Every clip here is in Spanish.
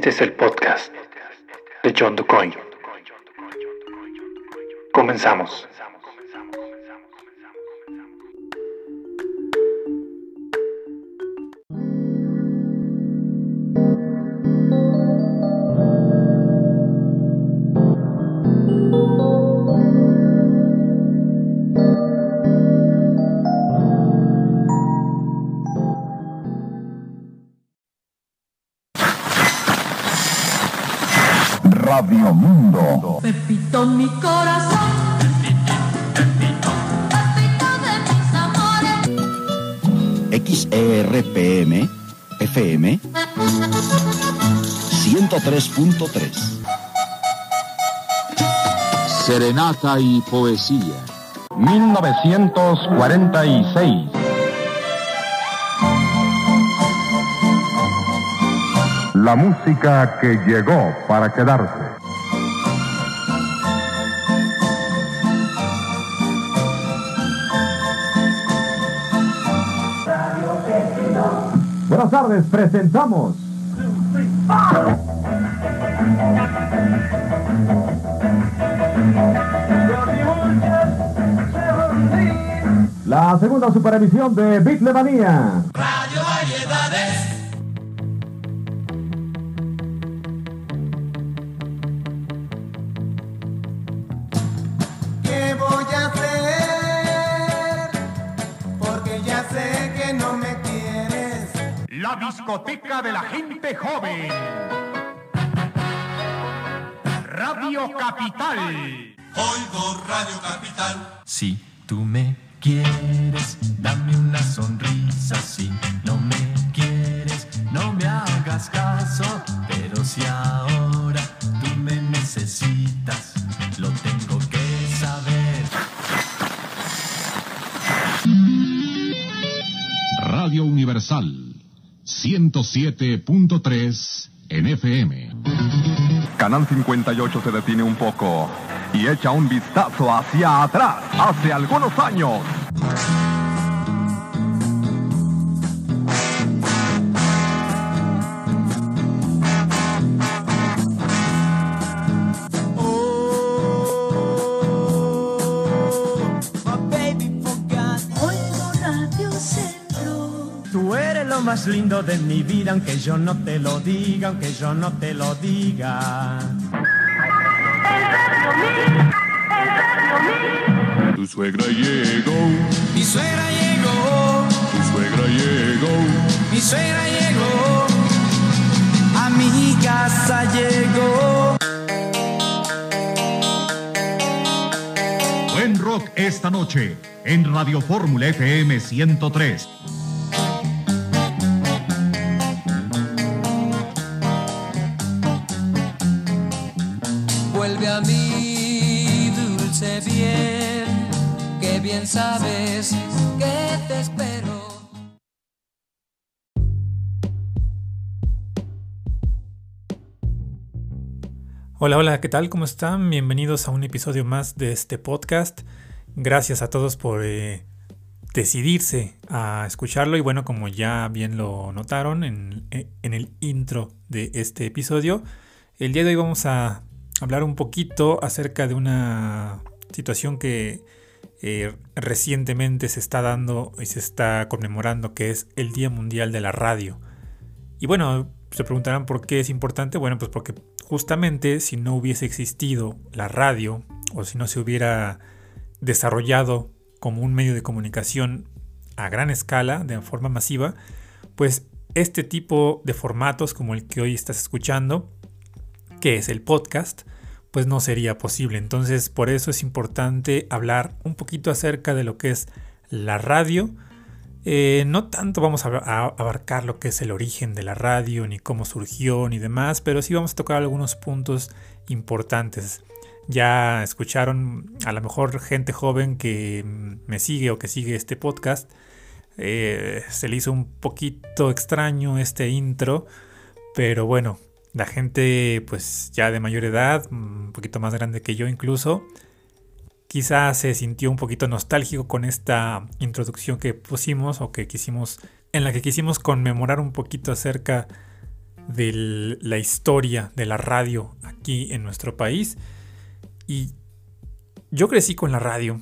Este es el podcast de John DuCoin. Comenzamos. Pepito mi corazón. Pepito de mis amores. XERPM FM 103.3. Serenata y poesía. 1946. La música que llegó para quedarse. Buenas tardes, presentamos. La segunda superemisión de Bitlemanía. La discoteca de la gente joven. Radio Capital. Oigo Radio Capital. Si tú me quieres, 107.3 en FM. Canal 58 se detiene un poco y echa un vistazo hacia atrás, hace algunos años. Más lindo de mi vida, aunque yo no te lo diga, aunque yo no te lo diga. Tu suegra llegó, Mi suegra llegó. tu suegra llegó. Mi suegra llegó. A mi casa llegó. Buen rock esta noche en Radio Fórmula FM 103. Sabes que te espero. Hola, hola, ¿qué tal? ¿Cómo están? Bienvenidos a un episodio más de este podcast. Gracias a todos por eh, decidirse a escucharlo y bueno, como ya bien lo notaron en, eh, en el intro de este episodio, el día de hoy vamos a hablar un poquito acerca de una situación que eh, recientemente se está dando y se está conmemorando, que es el Día Mundial de la Radio. Y bueno, se preguntarán por qué es importante. Bueno, pues porque justamente si no hubiese existido la radio o si no se hubiera desarrollado como un medio de comunicación a gran escala, de forma masiva, pues este tipo de formatos como el que hoy estás escuchando, que es el podcast, pues no sería posible. Entonces por eso es importante hablar un poquito acerca de lo que es la radio. Eh, no tanto vamos a, abarcar lo que es el origen de la radio, ni cómo surgió, ni demás, pero sí vamos a tocar algunos puntos importantes. Ya escucharon a lo mejor gente joven que me sigue o que sigue este podcast. Eh, se le hizo un poquito extraño este intro, pero bueno, la gente pues ya de mayor edad, un poquito más grande que yo incluso, quizás se sintió un poquito nostálgico con esta introducción que pusimos o que quisimos, en la que quisimos conmemorar un poquito acerca de la historia de la radio aquí en nuestro país. Y yo crecí con la radio.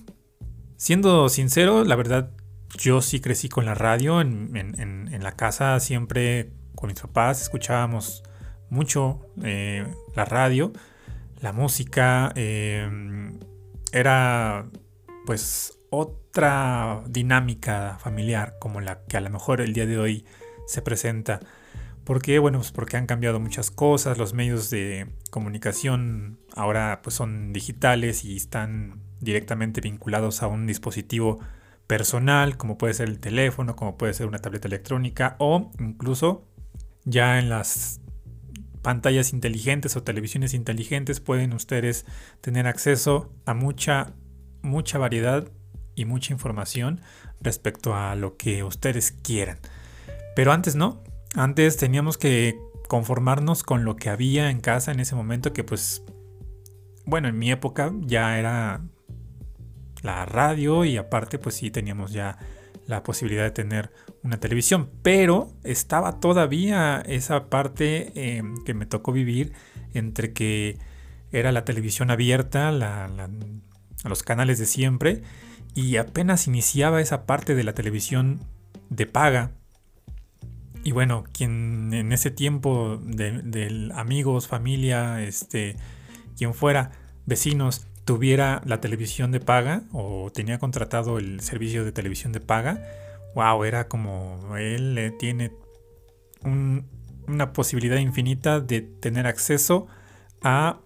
Siendo sincero, la verdad, yo sí crecí con la radio. En, la casa siempre con mis papás escuchábamos mucho eh, la radio. La música eh, era pues otra dinámica familiar como la que a lo mejor el día de hoy se presenta. ¿Por qué? Bueno, pues porque han cambiado muchas cosas, los medios de comunicación ahora pues son digitales y están directamente vinculados a un dispositivo personal, como puede ser el teléfono, como puede ser una tableta electrónica o incluso ya en las pantallas inteligentes o televisiones inteligentes pueden ustedes tener acceso a mucha mucha variedad y mucha información respecto a lo que ustedes quieran. Pero antes no, antes teníamos que conformarnos con lo que había en casa en ese momento, que pues, bueno, en mi época ya era la radio y aparte pues sí teníamos ya la posibilidad de tener una televisión, pero estaba todavía esa parte eh, que me tocó vivir entre que era la televisión abierta, los canales de siempre, y apenas iniciaba esa parte de la televisión de paga, y bueno, quien en ese tiempo de, amigos, familia, este, quien fuera, vecinos, tuviera la televisión de paga o tenía contratado el servicio de televisión de paga, wow, era como él tiene una posibilidad infinita de tener acceso a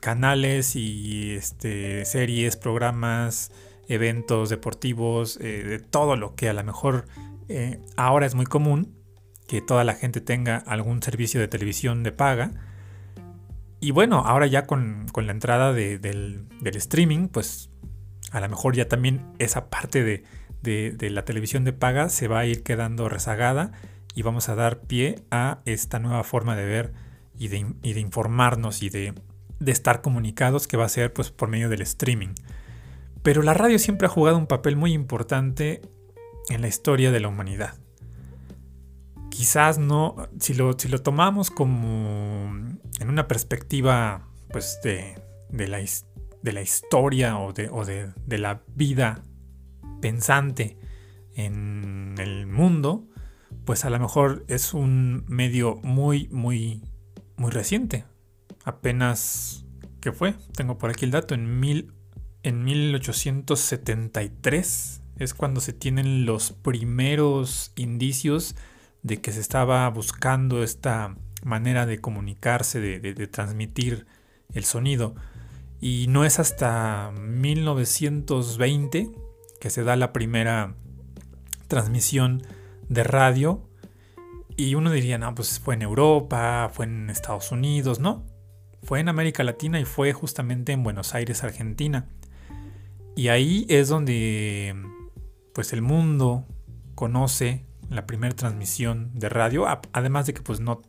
canales y este, series, programas, eventos deportivos, eh, de todo lo que a lo mejor eh, ahora es muy común que toda la gente tenga algún servicio de televisión de paga. Y bueno, ahora ya con, la entrada del, streaming, pues a lo mejor ya también esa parte de, la televisión de paga se va a ir quedando rezagada y vamos a dar pie a esta nueva forma de ver y de, informarnos y de, de, estar comunicados que va a ser pues por medio del streaming. Pero la radio siempre ha jugado un papel muy importante en la historia de la humanidad quizás no, si lo, si lo tomamos como en una perspectiva pues de, la, de la, historia o, de, o de, de, la vida pensante en el mundo, pues a lo mejor es un medio muy, muy, muy reciente. Apenas, ¿qué fue? Tengo por aquí el dato, en, mil, en 1873 es cuando se tienen los primeros indicios de que se estaba buscando esta manera de comunicarse, de, transmitir el sonido. Y no es hasta 1920 que se da la primera transmisión de radio. Y uno diría, no, pues fue en Europa, fue en Estados Unidos, no. Fue en América Latina y fue justamente en Buenos Aires, Argentina. Y ahí es donde pues el mundo conoce la primera transmisión de radio, además de que pues no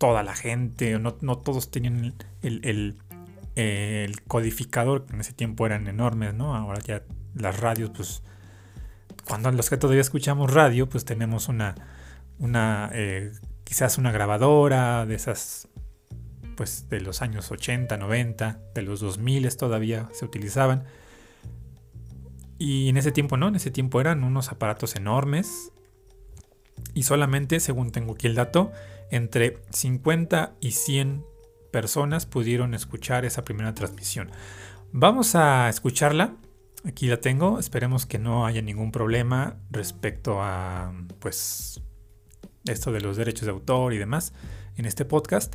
toda la gente, no, no todos tenían el, el, codificador, que en ese tiempo eran enormes, ¿no? Ahora ya las radios, pues cuando los que todavía escuchamos radio, pues tenemos una, una eh, quizás una grabadora de esas, pues de los años 80, 90, de los 2000 todavía se utilizaban. Y en ese tiempo no, en ese tiempo eran unos aparatos enormes y solamente, según tengo aquí el dato, entre 50 y 100 personas pudieron escuchar esa primera transmisión. Vamos a escucharla. Aquí la tengo. Esperemos que no haya ningún problema respecto a pues esto de los derechos de autor y demás en este podcast.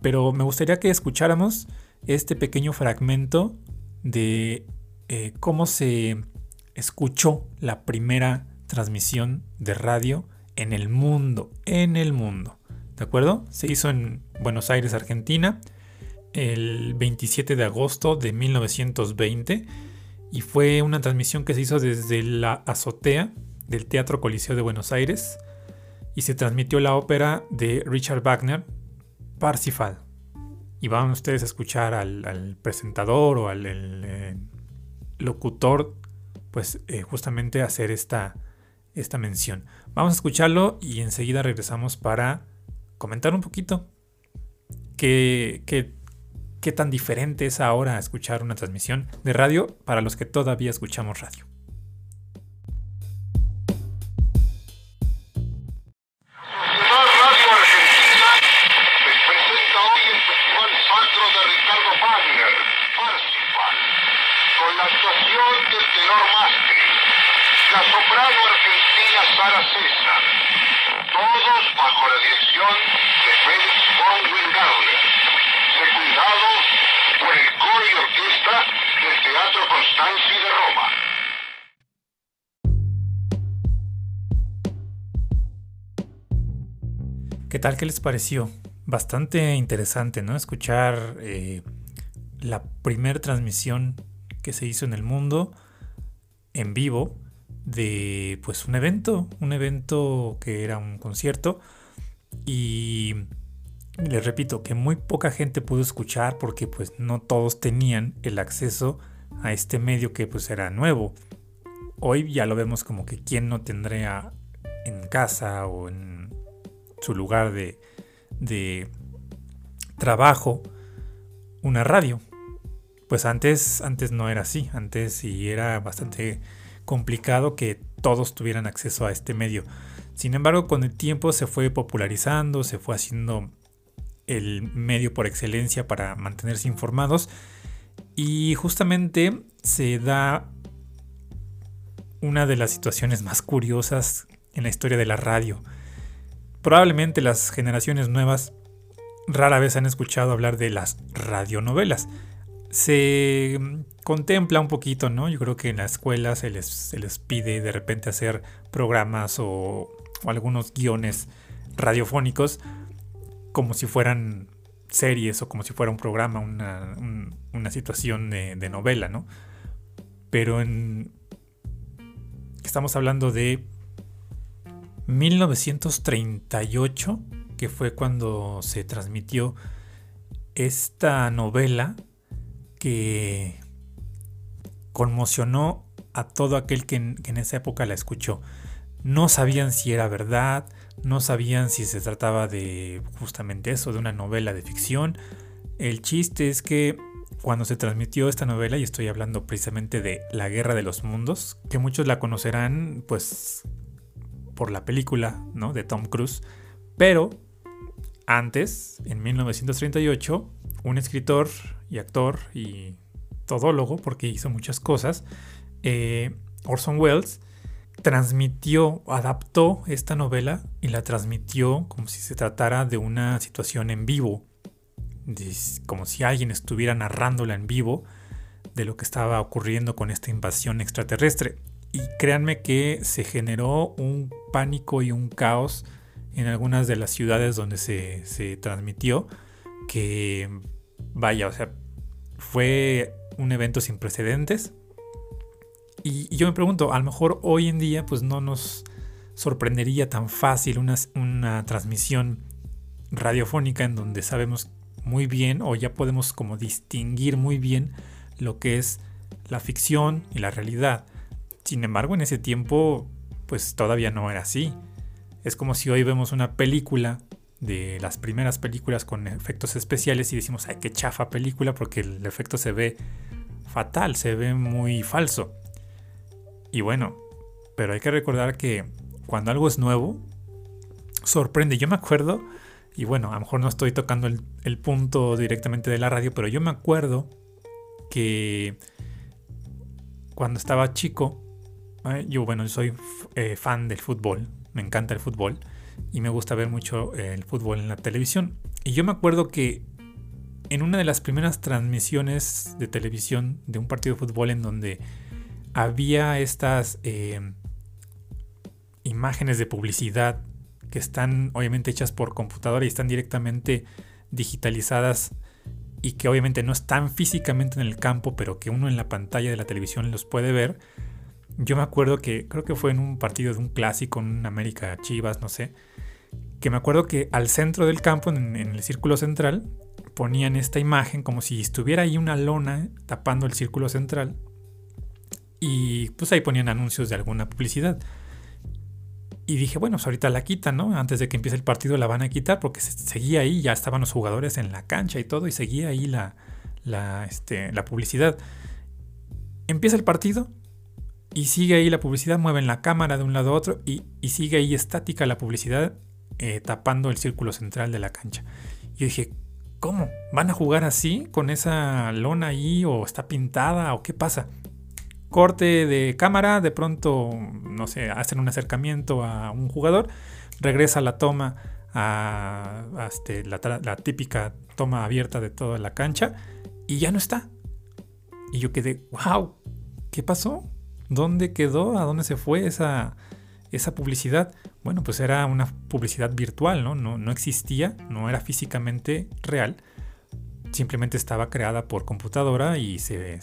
Pero me gustaría que escucháramos este pequeño fragmento de eh, cómo se escuchó la primera transmisión de radio en el mundo, en el mundo. ¿De acuerdo? Se hizo en Buenos Aires, Argentina, el 27 de agosto de 1920 y fue una transmisión que se hizo desde la azotea del Teatro Coliseo de Buenos Aires y se transmitió la ópera de Richard Wagner, Parsifal. Y van ustedes a escuchar al, presentador o al eh, locutor, pues eh, justamente hacer esta, esta mención. Vamos a escucharlo y enseguida regresamos para comentar un poquito qué, qué, qué tan diferente es ahora escuchar una transmisión de radio para los que todavía escuchamos radio. Bajo la dirección de Félix von Wingardner, secundados por el coro y orquesta del Teatro Constanzi de Roma. ¿Qué tal? ¿Qué les pareció? Bastante interesante, ¿no? Escuchar eh, la primer transmisión que se hizo en el mundo en vivo de pues un evento, un evento que era un concierto y les repito que muy poca gente pudo escuchar porque pues no todos tenían el acceso a este medio que pues era nuevo. Hoy ya lo vemos como que quien no tendría en casa o en su lugar de, de trabajo una radio. Pues antes, antes no era así, antes sí era bastante complicado que todos tuvieran acceso a este medio. Sin embargo, con el tiempo se fue popularizando, se fue haciendo el medio por excelencia para mantenerse informados y justamente se da una de las situaciones más curiosas en la historia de la radio. Probablemente las generaciones nuevas rara vez han escuchado hablar de las radionovelas. Se contempla un poquito, ¿no? Yo creo que en la escuela se les, se les pide de repente hacer programas o, o algunos guiones radiofónicos como si fueran series o como si fuera un programa, una, un- una situación de, novela, ¿no? Pero en... Estamos hablando de 1938, que fue cuando se transmitió esta novela que conmocionó a todo aquel que en esa época la escuchó. No sabían si era verdad, no sabían si se trataba de justamente eso, de una novela de ficción. El chiste es que cuando se transmitió esta novela, y estoy hablando precisamente de La Guerra de los Mundos, que muchos la conocerán pues por la película ¿no? de Tom Cruise, pero antes, en 1938, un escritor y actor y todólogo, porque hizo muchas cosas, eh, Orson Welles, transmitió, adaptó esta novela y la transmitió como si se tratara de una situación en vivo, como si alguien estuviera narrándola en vivo de lo que estaba ocurriendo con esta invasión extraterrestre. Y créanme que se generó un pánico y un caos en algunas de las ciudades donde se, se transmitió, que vaya, o sea, fue un evento sin precedentes. Y, yo me pregunto, a lo mejor hoy en día pues no nos sorprendería tan fácil una, una transmisión radiofónica en donde sabemos muy bien o ya podemos como distinguir muy bien lo que es la ficción y la realidad. Sin embargo, en ese tiempo pues todavía no era así. Es como si hoy vemos una película de las primeras películas con efectos especiales y decimos, ay, qué chafa película porque el efecto se ve fatal, se ve muy falso. Y bueno, pero hay que recordar que cuando algo es nuevo, sorprende. Yo me acuerdo, y bueno, a lo mejor no estoy tocando el, punto directamente de la radio, pero yo me acuerdo que cuando estaba chico, yo bueno, soy eh, fan del fútbol, me encanta el fútbol y me gusta ver mucho eh, el fútbol en la televisión. Y yo me acuerdo que en una de las primeras transmisiones de televisión de un partido de fútbol en donde había estas eh, imágenes de publicidad que están obviamente hechas por computadora y están directamente digitalizadas y que obviamente no están físicamente en el campo, pero que uno en la pantalla de la televisión los puede ver. Yo me acuerdo que creo que fue en un partido de un clásico, en un América Chivas, no sé, que me acuerdo que al centro del campo, en, en el círculo central, ponían esta imagen como si estuviera ahí una lona tapando el círculo central y pues ahí ponían anuncios de alguna publicidad. Y dije, bueno, pues ahorita la quitan, ¿no? Antes de que empiece el partido la van a quitar porque seguía ahí, ya estaban los jugadores en la cancha y todo, y seguía ahí la, la, este, la publicidad. Empieza el partido y sigue ahí la publicidad, mueven la cámara de un lado a otro y, y sigue ahí estática la publicidad eh, tapando el círculo central de la cancha. Yo dije, ¿cómo? ¿Van a jugar así con esa lona ahí o está pintada o qué pasa? Corte de cámara, de pronto, no sé, hacen un acercamiento a un jugador, regresa la toma a, este, la, típica toma abierta de toda la cancha y ya no está. Y yo quedé, wow, ¿qué pasó? ¿Dónde quedó? ¿A dónde se fue esa, esa publicidad? Bueno, pues era una publicidad virtual, ¿no? ¿no? No existía, no era físicamente real. Simplemente estaba creada por computadora y se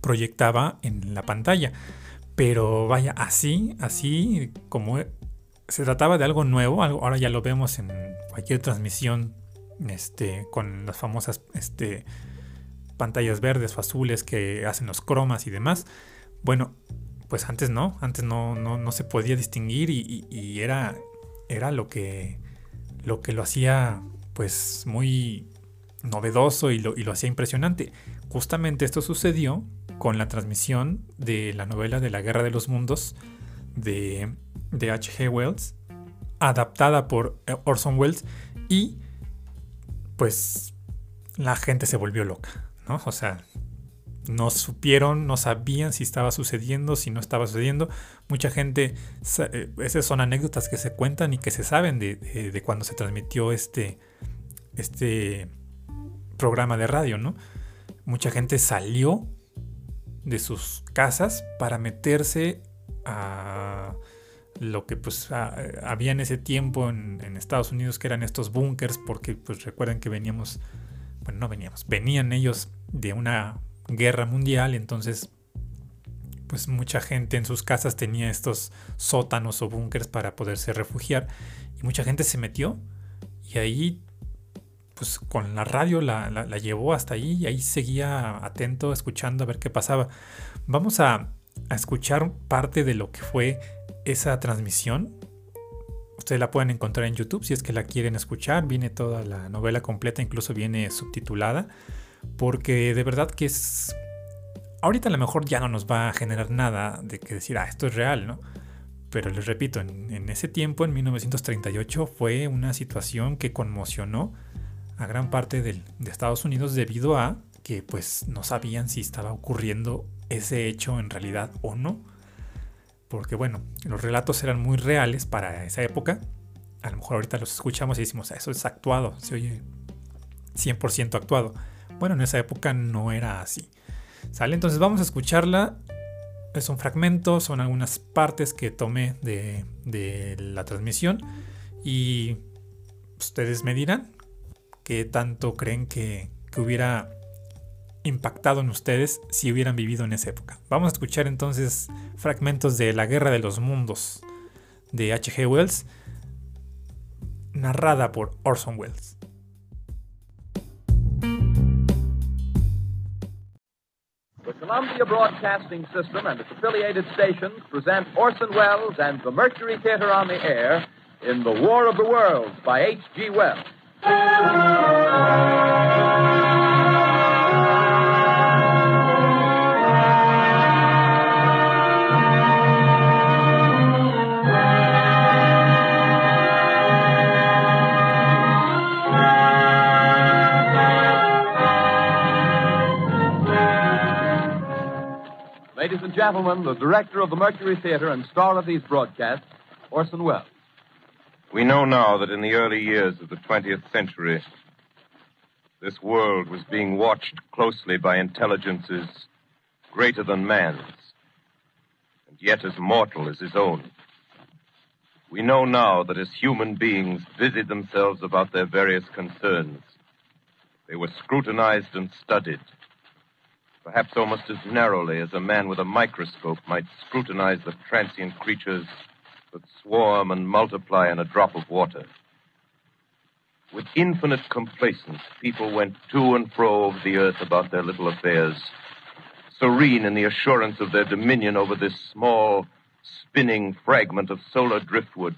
proyectaba en la pantalla. Pero vaya, así, así como se trataba de algo nuevo, ahora ya lo vemos en cualquier transmisión este, con las famosas este, pantallas verdes o azules que hacen los cromas y demás. Bueno, pues antes no, antes no, no, se podía distinguir y, era, era lo, que, lo que lo hacía pues muy novedoso y lo, y lo hacía impresionante. Justamente esto sucedió con la transmisión de la novela de la Guerra de los Mundos de, de H.G. Wells, adaptada por Orson Welles y pues la gente se volvió loca, ¿no? O sea, no supieron, no sabían si estaba sucediendo, si no estaba sucediendo. Mucha gente, eh, esas son anécdotas que se cuentan y que se saben de, cuando se transmitió este, este programa de radio, ¿no? Mucha gente salió de sus casas para meterse a lo que pues había en ese tiempo en, Estados Unidos que eran estos búnkers porque pues recuerden que veníamos bueno no veníamos venían ellos de una guerra mundial entonces pues mucha gente en sus casas tenía estos sótanos o búnkers para poderse refugiar y mucha gente se metió y ahí pues con la radio la, la llevó hasta ahí y ahí seguía atento escuchando a ver qué pasaba vamos a, escuchar parte de lo que fue esa transmisión. Ustedes la pueden encontrar en YouTube si es que la quieren escuchar. Viene toda la novela completa, incluso viene subtitulada. Porque de verdad que es... Ahorita a lo mejor ya no nos va a generar nada de que decir, ah, esto es real, ¿no? Pero les repito, en, ese tiempo, en 1938, fue una situación que conmocionó a gran parte de Estados Unidos debido a que pues no sabían si estaba ocurriendo ese hecho en realidad o no porque bueno, los relatos eran muy reales para esa época. A lo mejor ahorita los escuchamos y decimos, eso es actuado, se oye 100% actuado. Bueno, en esa época no era así. ¿Sale? Entonces vamos a escucharla. Es un fragmento, son algunas partes que tomé de, la transmisión. Y ustedes me dirán qué tanto creen que, que hubiera impactado en ustedes si hubieran vivido en esa época. Vamos a escuchar entonces fragmentos de La Guerra de los Mundos de H.G. Wells, narrada por Orson Welles. The Columbia Broadcasting System and its affiliated stations present Orson Welles and the Mercury Theater on the Air in The War of the Worlds by H.G. Wells. Ladies and gentlemen, the director of the Mercury Theater and star of these broadcasts, Orson Welles. We know now that in the early years of the 20th century, this world was being watched closely by intelligences greater than man's, and yet as mortal as his own. We know now that as human beings busied themselves about their various concerns, they were scrutinized and studied perhaps almost as narrowly as a man with a microscope might scrutinize the transient creatures that swarm and multiply in a drop of water. With infinite complacence, people went to and fro over the earth about their little affairs, serene in the assurance of their dominion over this small, spinning fragment of solar driftwood,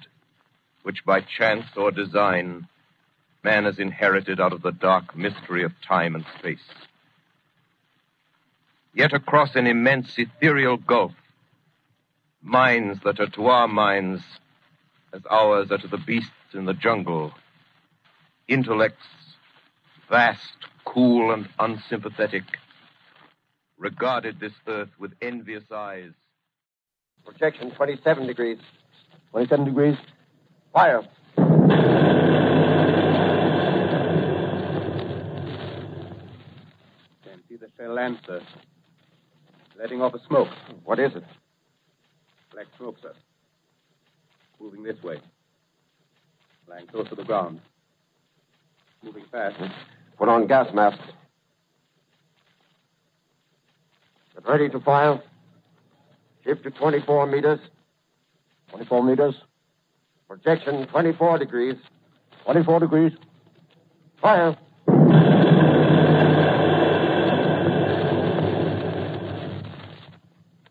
which by chance or design man has inherited out of the dark mystery of time and space. Yet across an immense ethereal gulf, minds that are to our minds as ours are to the beasts in the jungle, intellects vast, cool, and unsympathetic, regarded this earth with envious eyes. Projection 27 degrees. 27 degrees. Fire. Can't see the shell answer. Letting off a smoke. What is it? Black smoke, sir. Moving this way. Lying close to the ground. Moving fast. Put on gas masks. Get ready to fire. Shift to 24 meters. 24 meters. Projection 24 degrees. 24 degrees. Fire.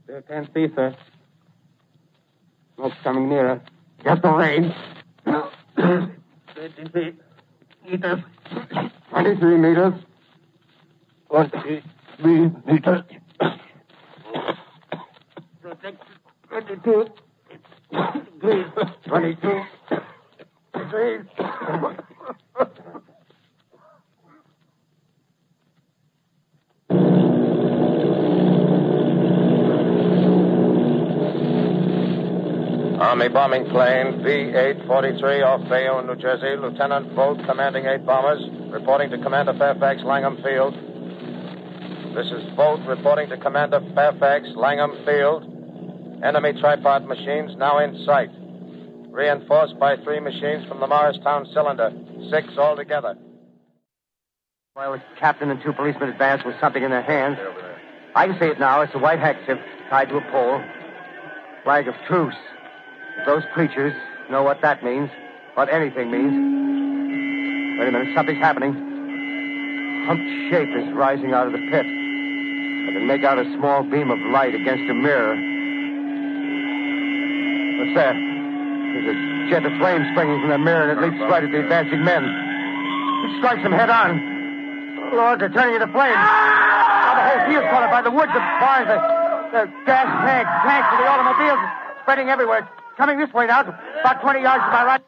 Still can't see, sir. It's coming nearer. Get the range. Thirty-three meters. Twenty-three meters. Forty-three meters. Twenty-two. Twenty-two. Army bombing plane B-843 off Bayonne, New Jersey. Lieutenant Bolt, commanding eight bombers, reporting to Commander Fairfax, Langham Field. This is Bolt reporting to Commander Fairfax, Langham Field. Enemy tripod machines now in sight. Reinforced by three machines from the Morristown cylinder. Six altogether. While the captain and two policemen advanced with something in their hands. I can see it now. It's a white handkerchief tied to a pole. Flag of truce. Those creatures know what that means, what anything means. Wait a minute, something's happening. Humped shape is rising out of the pit. I can make out a small beam of light against a mirror. What's that? There's a jet of flame springing from the mirror and it leaps right at the advancing men. It strikes them head on. Lord, they're turning into flames. Oh, the whole field's caught up by the woods, the barns, the, the gas tanks, tanks for the automobiles, spreading everywhere. Coming this way now, about 20 yards to my right.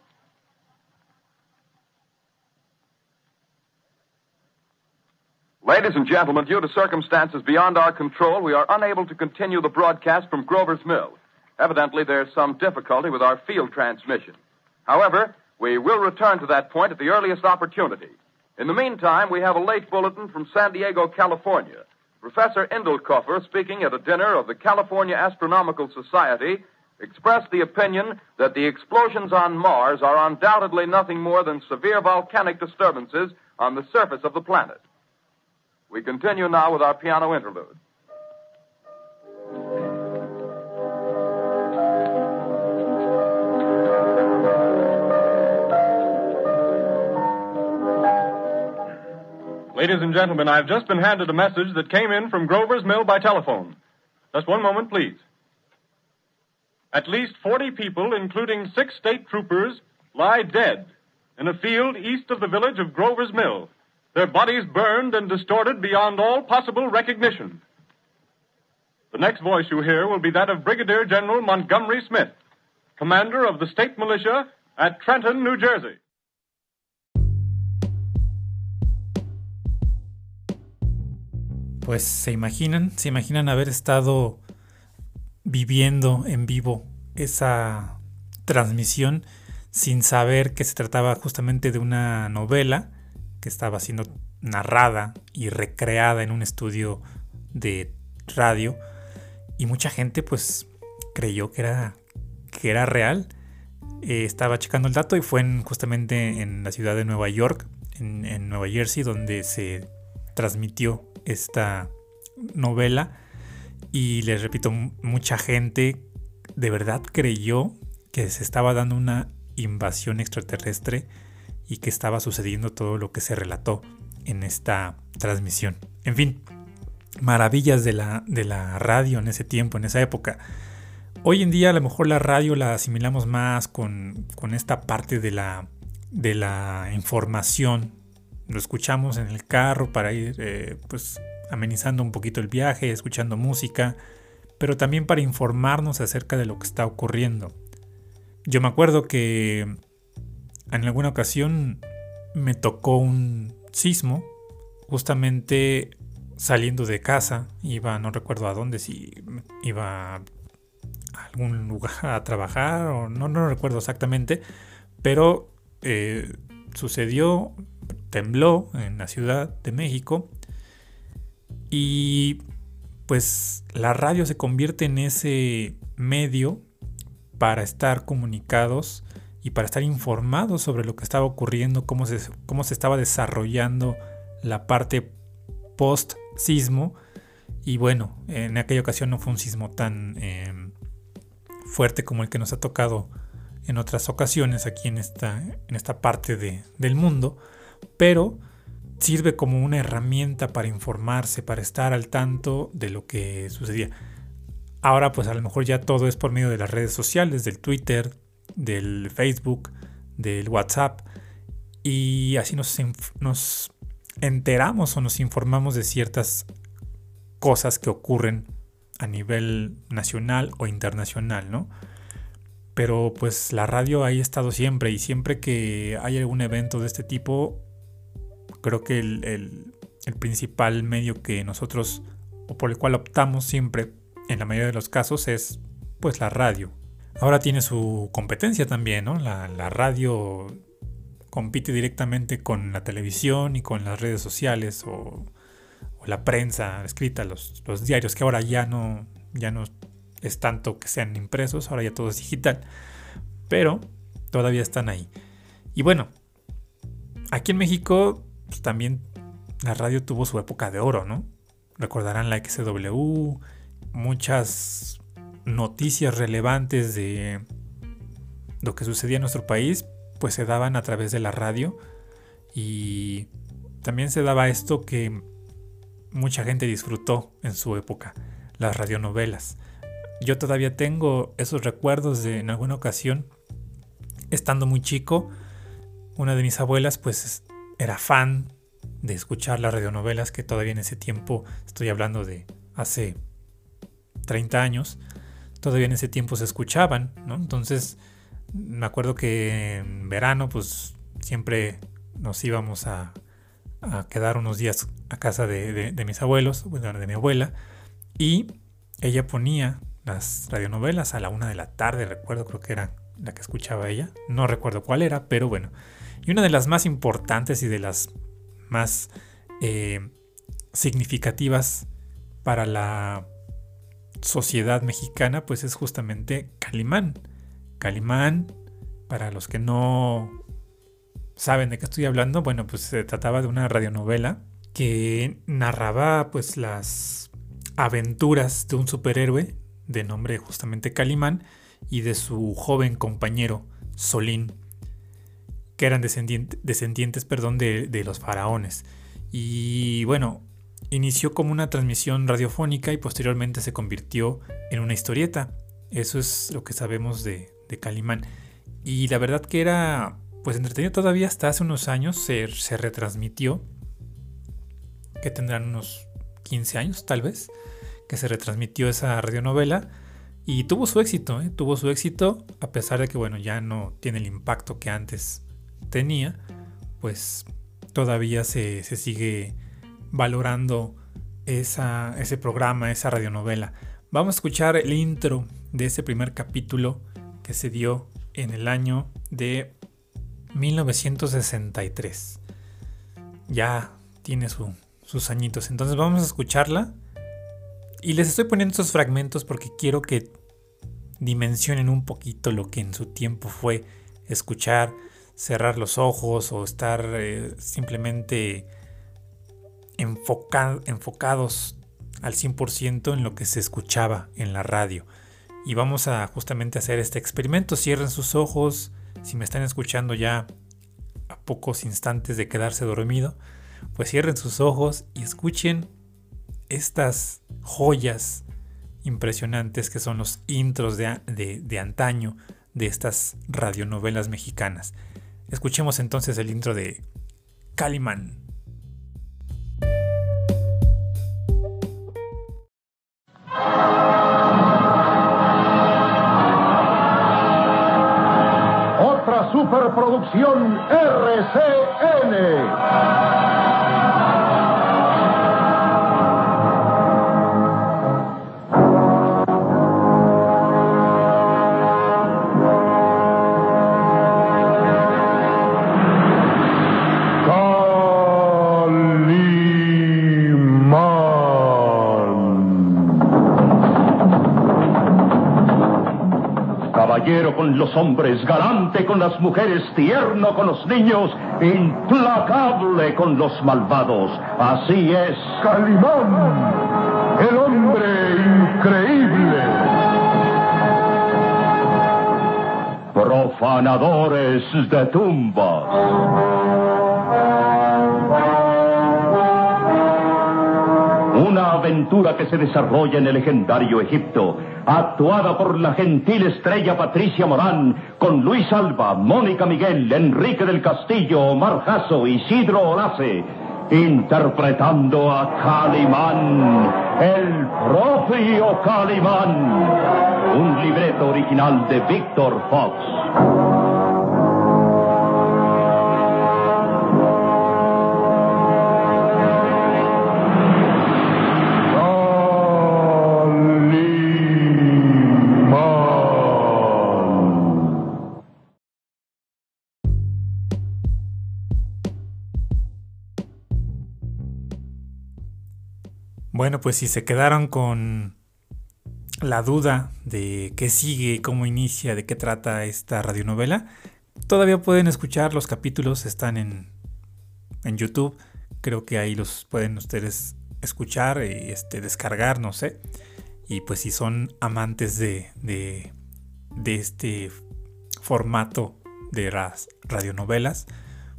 Ladies and gentlemen, due to circumstances beyond our control, we are unable to continue the broadcast from Grover's Mill. Evidently, there's some difficulty with our field transmission. However, we will return to that point at the earliest opportunity. In the meantime, we have a late bulletin from San Diego, California. Professor Indelkoffer, speaking at a dinner of the California Astronomical Society, expressed the opinion that the explosions on Mars are undoubtedly nothing more than severe volcanic disturbances on the surface of the planet. We continue now with our piano interlude. Ladies and gentlemen, I've just been handed a message that came in from Grover's Mill by telephone. Just one moment, please. At least 40 people, including six state troopers, lie dead in a field east of the village of Grover's Mill, their bodies burned and distorted beyond all possible recognition. The next voice you hear will be that of Brigadier General Montgomery Smith, commander of the state militia at Trenton, New Jersey. Pues se imaginan, se imaginan haber estado viviendo en vivo esa transmisión sin saber que se trataba justamente de una novela que estaba siendo narrada y recreada en un estudio de radio. Y mucha gente pues creyó que era que era real. Eh, estaba checando el dato y fue en- justamente en la ciudad de Nueva York en, en Nueva Jersey donde se transmitió esta novela y les repito mucha gente de verdad creyó que se estaba dando una invasión extraterrestre y que estaba sucediendo todo lo que se relató en esta transmisión. En fin, maravillas de la, de la radio en ese tiempo, en esa época. Hoy en día a lo mejor la radio la asimilamos más con, con esta parte de la, de la información. Lo escuchamos en el carro para ir eh, pues amenizando un poquito el viaje, escuchando música, pero también para informarnos acerca de lo que está ocurriendo. Yo me acuerdo que en alguna ocasión me tocó un sismo, justamente saliendo de casa, iba, no recuerdo a dónde, si iba algún lugar a trabajar o no, no recuerdo exactamente, pero eh, sucedió, tembló en la Ciudad de México y pues la radio se convierte en ese medio para estar comunicados y para estar informados sobre lo que estaba ocurriendo, cómo se, cómo se estaba desarrollando la parte post sismo. Y bueno, en aquella ocasión no fue un sismo tan em, fuerte como el que nos ha tocado en otras ocasiones aquí en esta, en esta parte de, del mundo, pero sirve como una herramienta para informarse, para estar al tanto de lo que sucedía. Ahora pues a lo mejor ya todo es por medio de las redes sociales, del Twitter, del Facebook, del WhatsApp, y así nos, nos enteramos o nos informamos de ciertas cosas que ocurren a nivel nacional o internacional, ¿no? Pero pues la radio ahí ha estado siempre y siempre que hay algún evento de este tipo, creo que el, principal medio que nosotros o por el cual optamos siempre en la mayoría de los casos es pues la radio. Ahora tiene su competencia también, ¿no? La, la radio compite directamente con la televisión y con las redes sociales o la prensa escrita, los, diarios, que ahora ya no, ya no es tanto que sean impresos, ahora ya todo es digital, pero todavía están ahí. Y bueno, aquí en México pues, también la radio tuvo su época de oro, ¿no? Recordarán la XW, muchas noticias relevantes de lo que sucedía en nuestro país, pues se daban a través de la radio y también se daba esto que mucha gente disfrutó en su época, las radionovelas. Yo todavía tengo esos recuerdos de en alguna ocasión, estando muy chico, una de mis abuelas pues era fan de escuchar las radionovelas que todavía en ese tiempo, estoy hablando de hace 30 años, todavía en ese tiempo se escuchaban, ¿no? Entonces me acuerdo que en verano pues siempre nos íbamos a, quedar unos días a casa de, mis abuelos, bueno, de mi abuela, y ella ponía las radionovelas a la una de la tarde, recuerdo, creo que era la que escuchaba ella, no recuerdo cuál era, pero bueno. Y una de las más importantes y de las más eh, significativas para la sociedad mexicana, pues es justamente Calimán. Calimán, para los que no saben de qué estoy hablando, bueno, pues se trataba de una radionovela que narraba pues las aventuras de un superhéroe de nombre justamente Calimán y de su joven compañero Solín, que eran descendientes, perdón, de, los faraones. Y bueno, inició como una transmisión radiofónica y posteriormente se convirtió en una historieta. Eso es lo que sabemos de, Calimán. Y la verdad que era pues entretenido todavía hasta hace unos años se, retransmitió, que tendrán unos 15 años tal vez, que se retransmitió esa radionovela y tuvo su éxito, ¿eh? tuvo su éxito a pesar de que bueno, ya no tiene el impacto que antes tenía, pues todavía se, sigue valorando esa, ese programa, esa radionovela. Vamos a escuchar el intro de ese primer capítulo que se dio en el año de 1963. Ya tiene sus añitos. Entonces vamos a escucharla. Y les estoy poniendo estos fragmentos porque quiero que dimensionen un poquito lo que en su tiempo fue escuchar, cerrar los ojos o estar eh, simplemente enfocados al 100% en lo que se escuchaba en la radio. Y vamos a justamente hacer este experimento. Cierren sus ojos, si me están escuchando ya a pocos instantes de quedarse dormido, pues cierren sus ojos y escuchen estas joyas impresionantes que son los intros de, de, de antaño de estas radionovelas mexicanas. Escuchemos entonces el intro de Calimán. Los hombres, galante con las mujeres, tierno con los niños, implacable con los malvados. Así es Calimán, el hombre increíble. Profanadores de tumbas. Una aventura que se desarrolla en el legendario Egipto, actuada por la gentil estrella Patricia Morán, con Luis Alba, Mónica Miguel, Enrique del Castillo, Omar Jasso, Isidro Olace, interpretando a Calimán, el propio Calimán. Un libreto original de Víctor Fox. Pues si se quedaron con la duda de qué sigue, cómo inicia, de qué trata esta radionovela, todavía pueden escuchar los capítulos, están en, en YouTube. Creo que ahí los pueden ustedes escuchar y este, descargar, no sé. Y pues si son amantes de, de, de este formato de las radionovelas,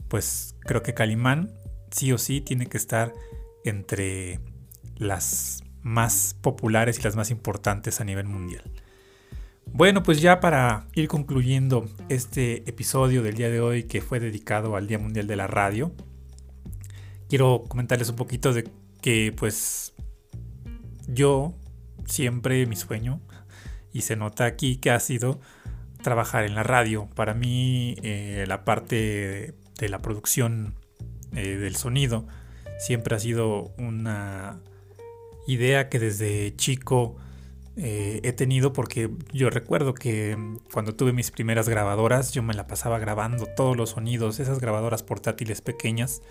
pues creo que Calimán sí o sí tiene que estar entre las más populares y las más importantes a nivel mundial. Bueno, pues ya para ir concluyendo este episodio del día de hoy que fue dedicado al Día Mundial de la Radio, quiero comentarles un poquito de que pues yo siempre mi sueño, y se nota aquí que ha sido trabajar en la radio. Para mí eh, la parte de, la producción eh, del sonido siempre ha sido una idea que desde chico eh, he tenido porque yo recuerdo que cuando tuve mis primeras grabadoras yo me la pasaba grabando todos los sonidos, esas grabadoras portátiles pequeñas,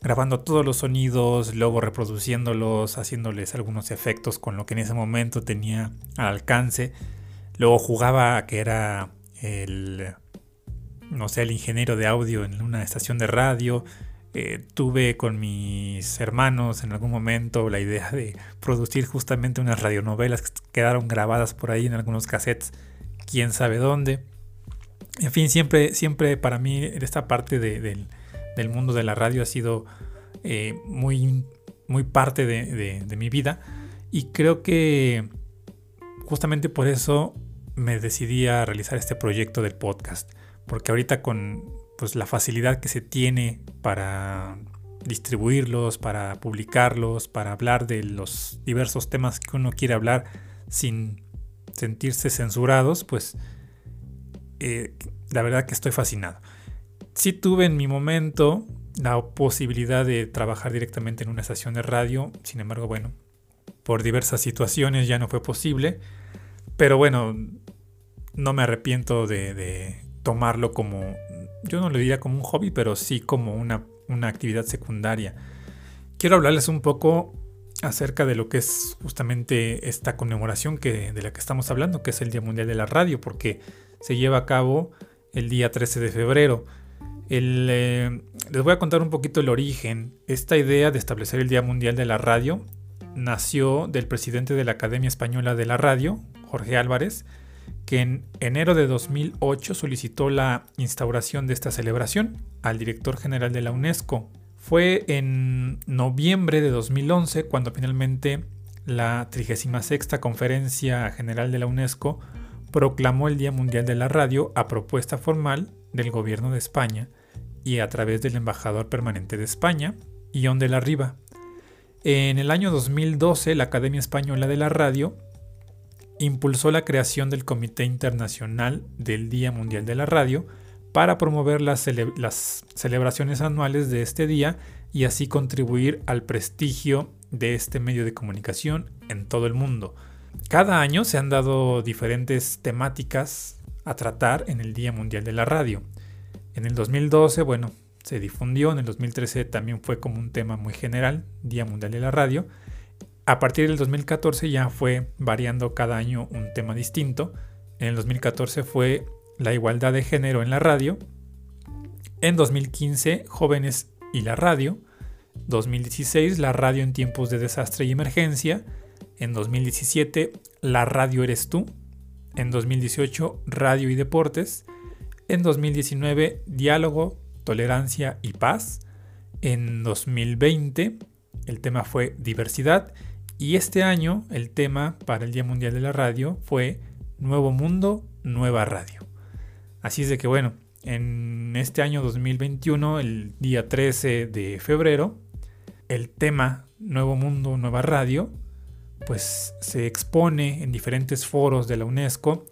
grabando todos los sonidos, luego reproduciéndolos, haciéndoles algunos efectos con lo que en ese momento tenía al alcance. Luego jugaba a que era el, no sé, el ingeniero de audio en una estación de radio. Eh, tuve con mis hermanos en algún momento la idea de producir justamente unas radionovelas que quedaron grabadas por ahí en algunos cassettes, quién sabe dónde. En fin, siempre, siempre para mí esta parte de, del, mundo de la radio ha sido eh, muy, muy parte de, de mi vida y creo que justamente por eso me decidí a realizar este proyecto del podcast, porque ahorita con pues la facilidad que se tiene para distribuirlos, para publicarlos, para hablar de los diversos temas que uno quiere hablar sin sentirse censurados, pues eh, la verdad que estoy fascinado. Sí tuve en mi momento la posibilidad de trabajar directamente en una estación de radio, sin embargo, bueno, por diversas situaciones ya no fue posible, pero bueno, no me arrepiento de, de tomarlo como yo no lo diría como un hobby, pero sí como una, una actividad secundaria. Quiero hablarles un poco acerca de lo que es justamente esta conmemoración que, de la que estamos hablando, que es el Día Mundial de la Radio, porque se lleva a cabo el día 13 de febrero. Eh, les voy a contar un poquito el origen. Esta idea de establecer el Día Mundial de la Radio nació del presidente de la Academia Española de la Radio, Jorge Álvarez, que en enero de 2008 solicitó la instauración de esta celebración al director general de la UNESCO. Fue en noviembre de 2011 cuando finalmente la 36 Conferencia General de la UNESCO proclamó el Día Mundial de la Radio a propuesta formal del Gobierno de España y a través del embajador permanente de España, Ion de la Riva. En el año 2012, la Academia Española de la Radio impulsó la creación del Comité Internacional del Día Mundial de la Radio para promover las, las celebraciones anuales de este día y así contribuir al prestigio de este medio de comunicación en todo el mundo. Cada año se han dado diferentes temáticas a tratar en el Día Mundial de la Radio. En el 2012, bueno, se difundió, en el 2013 también fue como un tema muy general, Día Mundial de la Radio. A partir del 2014 ya fue variando cada año un tema distinto. En el 2014 fue la igualdad de género en la radio. En 2015, jóvenes y la radio. 2016, la radio en tiempos de desastre y emergencia. En 2017, La radio eres tú. En 2018, Radio y deportes. En 2019, Diálogo, Tolerancia y Paz. En 2020, el tema fue Diversidad. Y este año, el tema para el Día Mundial de la Radio fue Nuevo Mundo, Nueva Radio. Así es de que bueno, en este año 2021, el día 13 de febrero, el tema Nuevo Mundo, Nueva Radio pues se expone en diferentes foros de la UNESCO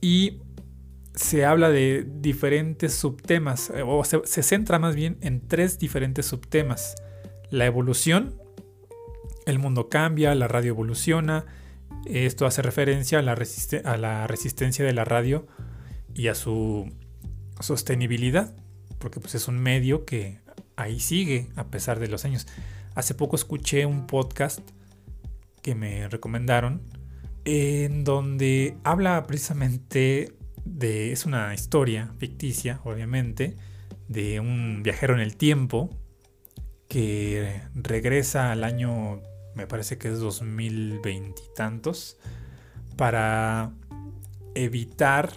y se habla de diferentes subtemas, eh, o se, centra más bien en tres diferentes subtemas. La evolución, el mundo cambia, la radio evoluciona, esto hace referencia a la, resistencia de la radio y a su sostenibilidad, porque pues es un medio que ahí sigue a pesar de los años. Hace poco escuché un podcast que me recomendaron, en donde habla precisamente de, es una historia ficticia, obviamente, de un viajero en el tiempo que regresa al año, me parece que es 2020 y tantos, para evitar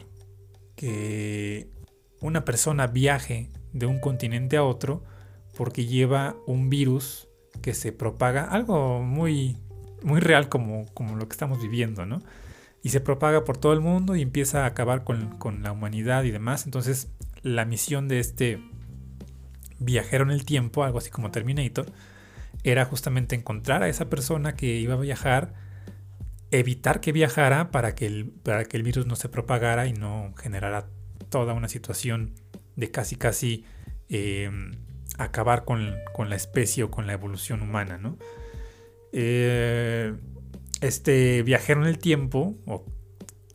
que una persona viaje de un continente a otro porque lleva un virus que se propaga, algo muy muy real como, como lo que estamos viviendo, ¿no? Y se propaga por todo el mundo y empieza a acabar con, con la humanidad y demás. Entonces, la misión de este viajero en el tiempo, algo así como Terminator, era justamente encontrar a esa persona que iba a viajar, evitar que viajara para que el, para que el virus no se propagara y no generara toda una situación de casi casi eh, acabar con, con, la especie o con la evolución humana, ¿no? Eh, este viajero en el tiempo, o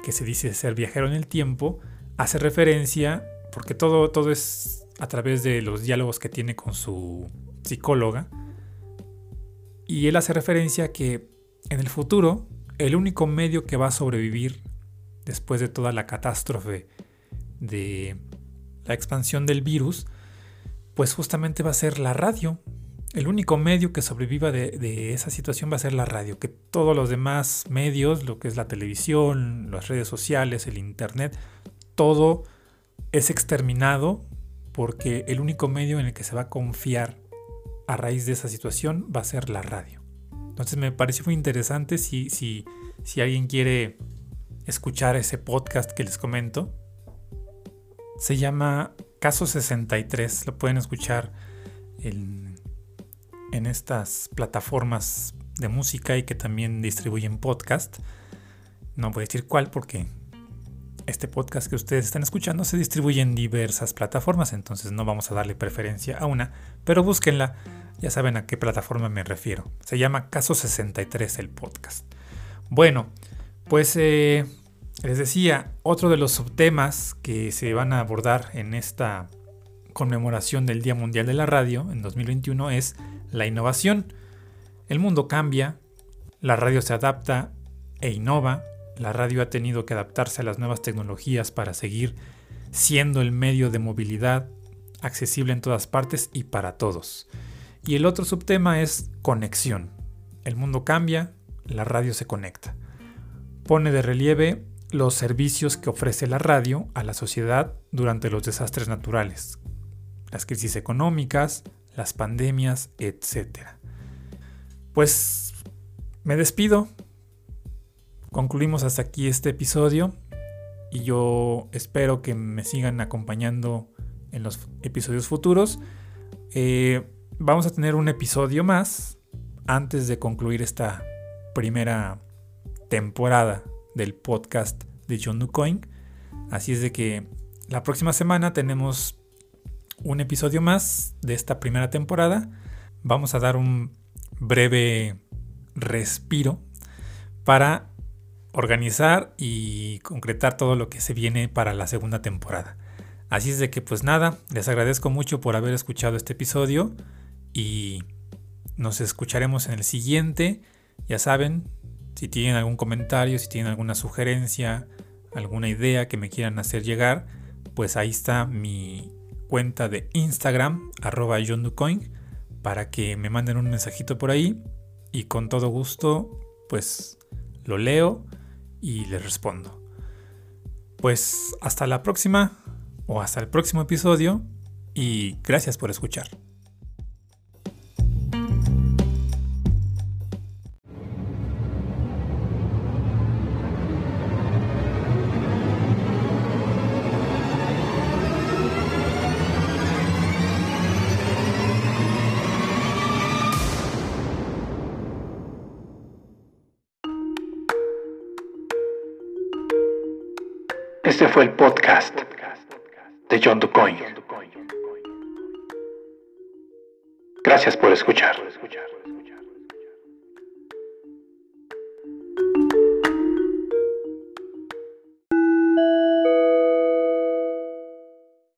que se dice ser viajero en el tiempo, hace referencia, porque todo, todo es a través de los diálogos que tiene con su psicóloga, y él hace referencia a que en el futuro el único medio que va a sobrevivir después de toda la catástrofe de la expansión del virus, pues justamente va a ser la radio, el único medio que sobreviva de, esa situación va a ser la radio, que todos los demás medios, lo que es la televisión, las redes sociales, el internet, todo es exterminado porque el único medio en el que se va a confiar a raíz de esa situación va a ser la radio. Entonces me pareció muy interesante si, si, si alguien quiere escuchar ese podcast que les comento. Se llama Caso 63, lo pueden escuchar en en estas plataformas de música y que también distribuyen podcast. No voy a decir cuál porque este podcast que ustedes están escuchando se distribuye en diversas plataformas, entonces no vamos a darle preferencia a una, pero búsquenla, ya saben a qué plataforma me refiero. Se llama Caso 63 el podcast. Bueno, pues eh, les decía, otro de los subtemas que se van a abordar en esta conmemoración del Día Mundial de la Radio en 2021 es la innovación. El mundo cambia, la radio se adapta e innova, la radio ha tenido que adaptarse a las nuevas tecnologías para seguir siendo el medio de movilidad accesible en todas partes y para todos. Y el otro subtema es conexión. El mundo cambia, la radio se conecta. Pone de relieve los servicios que ofrece la radio a la sociedad durante los desastres naturales, las crisis económicas, las pandemias, etc. Pues me despido. Concluimos hasta aquí este episodio y yo espero que me sigan acompañando en los episodios futuros. Eh, vamos a tener un episodio más antes de concluir esta primera temporada del podcast de John Ducoin. Así es de que la próxima semana tenemos un episodio más de esta primera temporada. Vamos a dar un breve respiro para organizar y concretar todo lo que se viene para la segunda temporada. Así es de que pues nada, les agradezco mucho por haber escuchado este episodio y nos escucharemos en el siguiente. Ya saben, si tienen algún comentario, si tienen alguna sugerencia, alguna idea que me quieran hacer llegar, pues ahí está mi cuenta de Instagram, arroba Ducoin, para que me manden un mensajito por ahí y con todo gusto, pues lo leo y les respondo. Pues hasta la próxima o hasta el próximo episodio y gracias por escuchar. Este fue el podcast de John DuCoin. Gracias por escuchar.